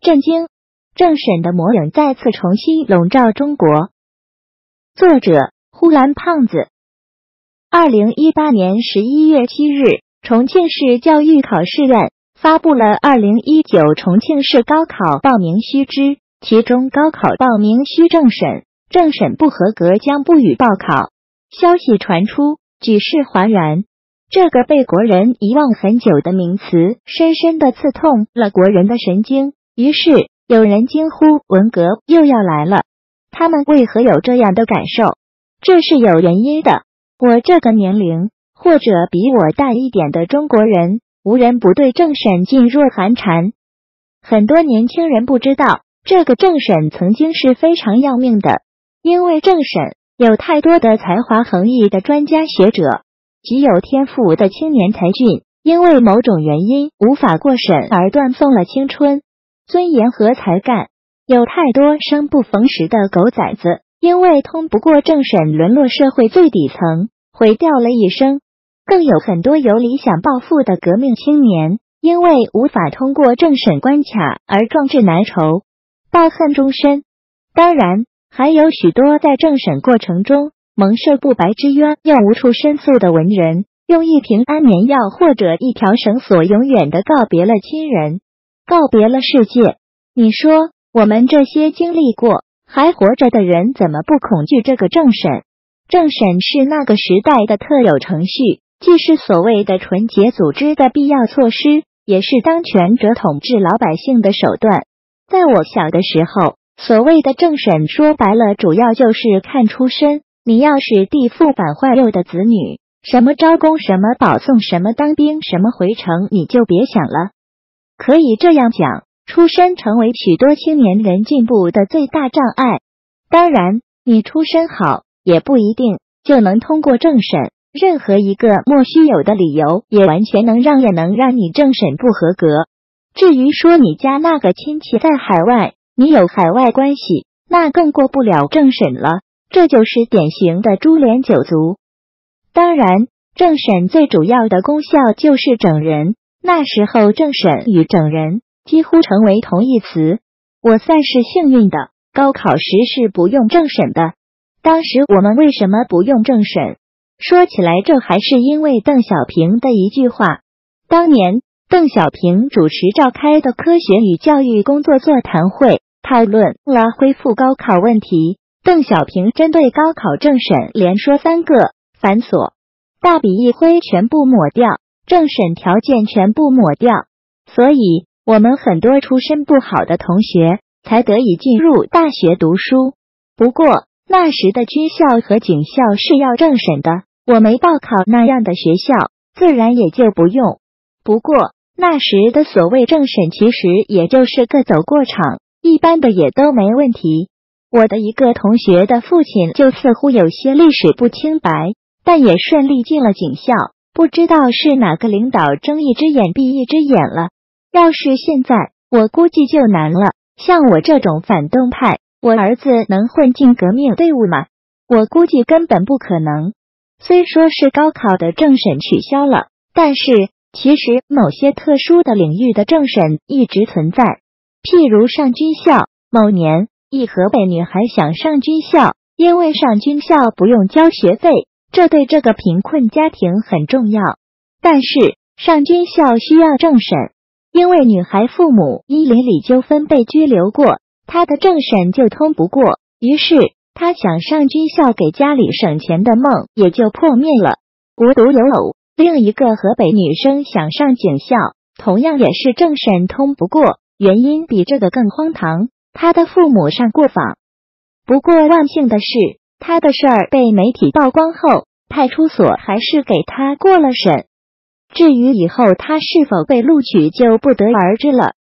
震惊！政审的魔影再次重新笼罩中国。作者：呼兰胖子。二零一八年十一月七日，重庆市教育考试院发布了二零一九重庆市高考报名须知，其中高考报名需政审，政审不合格将不予报考。消息传出，举世哗然。这个被国人遗忘很久的名词，深深的刺痛了国人的神经。于是有人惊呼：“文革又要来了！”他们为何有这样的感受？这是有原因的。我这个年龄，或者比我大一点的中国人，无人不对政审噤若寒蝉。很多年轻人不知道，这个政审曾经是非常要命的，因为政审有太多的才华横溢的专家学者，极有天赋的青年才俊，因为某种原因无法过审而断送了青春、尊严和才干。有太多生不逢时的狗崽子。因为通不过政审，沦落社会最底层，毁掉了一生；更有很多有理想抱负的革命青年，因为无法通过政审关卡而壮志难酬，抱恨终身。当然，还有许多在政审过程中蒙受不白之冤又无处申诉的文人，用一瓶安眠药或者一条绳索，永远的告别了亲人，告别了世界。你说，我们这些经历过？还活着的人怎么不恐惧这个政审？政审是那个时代的特有程序，既是所谓的纯洁组织的必要措施，也是当权者统治老百姓的手段。在我小的时候，所谓的政审说白了，主要就是看出身。你要是地富板坏肉的子女，什么招工，什么保送，什么当兵，什么回城，你就别想了。可以这样讲。出身成为许多青年人进步的最大障碍。当然，你出身好也不一定就能通过政审。任何一个莫须有的理由，也完全能让也能让你政审不合格。至于说你家那个亲戚在海外，你有海外关系，那更过不了政审了。这就是典型的株连九族。当然，政审最主要的功效就是整人。那时候，政审与整人。几乎成为同义词。我算是幸运的，高考时是不用政审的。当时我们为什么不用政审？说起来，这还是因为邓小平的一句话。当年邓小平主持召开的科学与教育工作座谈会，讨论了恢复高考问题。邓小平针对高考政审连说三个繁琐，大笔一挥，全部抹掉，政审条件全部抹掉。所以。我们很多出身不好的同学才得以进入大学读书。不过那时的军校和警校是要政审的，我没报考那样的学校，自然也就不用。不过那时的所谓政审，其实也就是个走过场，一般的也都没问题。我的一个同学的父亲就似乎有些历史不清白，但也顺利进了警校，不知道是哪个领导睁一只眼闭一只眼了。要是现在，我估计就难了。像我这种反动派，我儿子能混进革命队伍吗？我估计根本不可能。虽说是高考的政审取消了，但是其实某些特殊的领域的政审一直存在。譬如上军校，某年一河北女孩想上军校，因为上军校不用交学费，这对这个贫困家庭很重要。但是上军校需要政审。因为女孩父母因邻里纠纷被拘留过，她的政审就通不过，于是她想上军校给家里省钱的梦也就破灭了。无独有偶，另一个河北女生想上警校，同样也是政审通不过，原因比这个更荒唐。她的父母上过访，不过万幸的是，他的事儿被媒体曝光后，派出所还是给他过了审。至于以后他是否被录取，就不得而知了。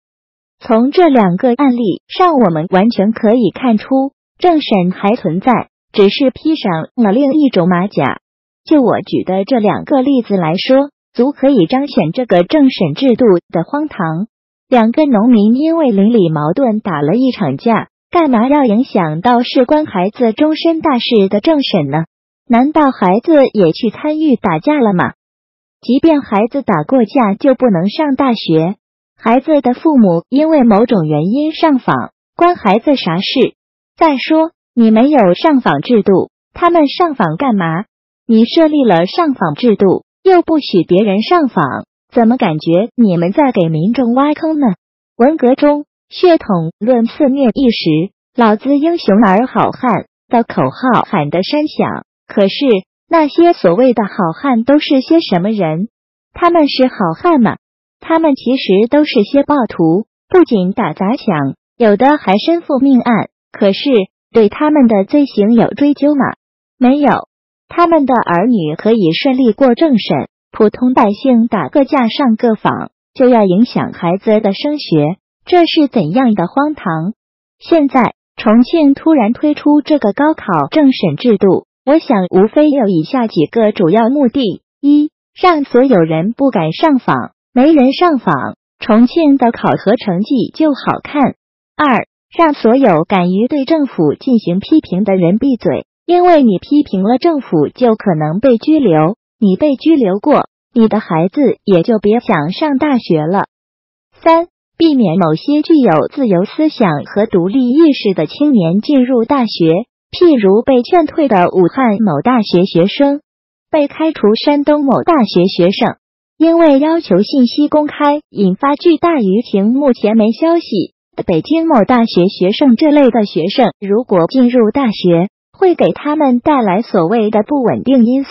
从这两个案例上，我们完全可以看出，政审还存在，只是披上了另一种马甲。就我举的这两个例子来说，足可以彰显这个政审制度的荒唐。两个农民因为邻里矛盾打了一场架，干嘛要影响到事关孩子终身大事的政审呢？难道孩子也去参与打架了吗？即便孩子打过架，就不能上大学？孩子的父母因为某种原因上访，关孩子啥事？再说，你没有上访制度，他们上访干嘛？你设立了上访制度，又不许别人上访，怎么感觉你们在给民众挖坑呢？文革中，血统论肆虐一时，老子英雄儿好汉的口号喊得山响。可是那些所谓的好汉都是些什么人？他们是好汉吗？他们其实都是些暴徒，不仅打砸抢，有的还身负命案。可是对他们的罪行有追究吗？没有。他们的儿女可以顺利过政审，普通百姓打个架上个访就要影响孩子的升学，这是怎样的荒唐？现在重庆突然推出这个高考政审制度，我想无非有以下几个主要目的：一。让所有人不敢上访，没人上访，重庆的考核成绩就好看。二，让所有敢于对政府进行批评的人闭嘴，因为你批评了政府，就可能被拘留。你被拘留过，你的孩子也就别想上大学了。三，避免某些具有自由思想和独立意识的青年进入大学，譬如被劝退的武汉某大学学生。被开除山东某大学学生，因为要求信息公开引发巨大舆情，目前没消息。北京某大学学生这类的学生，如果进入大学，会给他们带来所谓的不稳定因素。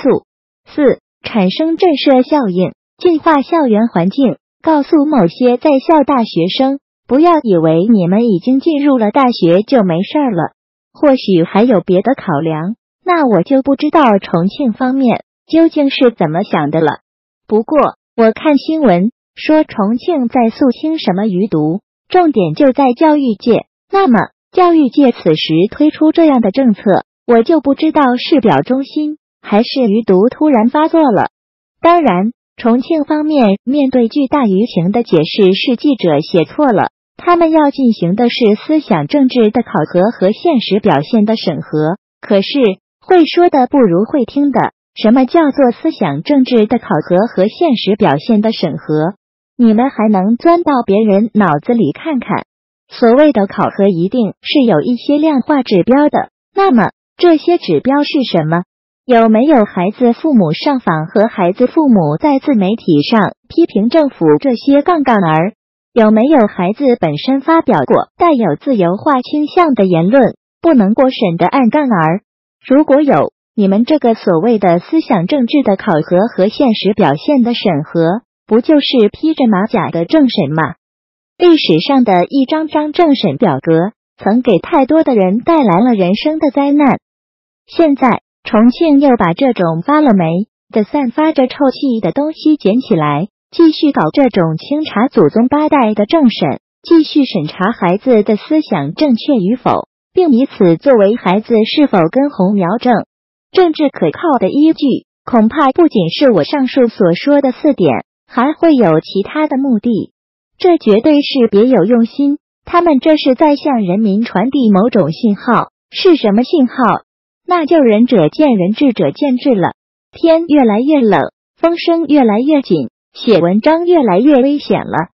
四、产生震慑效应，净化校园环境，告诉某些在校大学生，不要以为你们已经进入了大学就没事儿了，或许还有别的考量。那我就不知道重庆方面。究竟是怎么想的了？不过我看新闻说重庆在肃清什么余毒，重点就在教育界。那么教育界此时推出这样的政策，我就不知道是表忠心还是余毒突然发作了。当然，重庆方面面对巨大舆情的解释是记者写错了，他们要进行的是思想政治的考核和现实表现的审核。可是会说的不如会听的。什么叫做思想政治的考核和现实表现的审核？你们还能钻到别人脑子里看看？所谓的考核一定是有一些量化指标的。那么这些指标是什么？有没有孩子父母上访和孩子父母在自媒体上批评政府这些杠杠儿？有没有孩子本身发表过带有自由化倾向的言论，不能过审的暗杠儿？如果有？你们这个所谓的思想政治的考核和现实表现的审核，不就是披着马甲的政审吗？历史上的一张张政审表格，曾给太多的人带来了人生的灾难。现在重庆又把这种发了霉的、散发着臭气的东西捡起来，继续搞这种清查祖宗八代的政审，继续审查孩子的思想正确与否，并以此作为孩子是否根红苗正。政治可靠的依据，恐怕不仅是我上述所说的四点，还会有其他的目的。这绝对是别有用心，他们这是在向人民传递某种信号。是什么信号？那就仁者见仁，智者见智了。天越来越冷，风声越来越紧，写文章越来越危险了。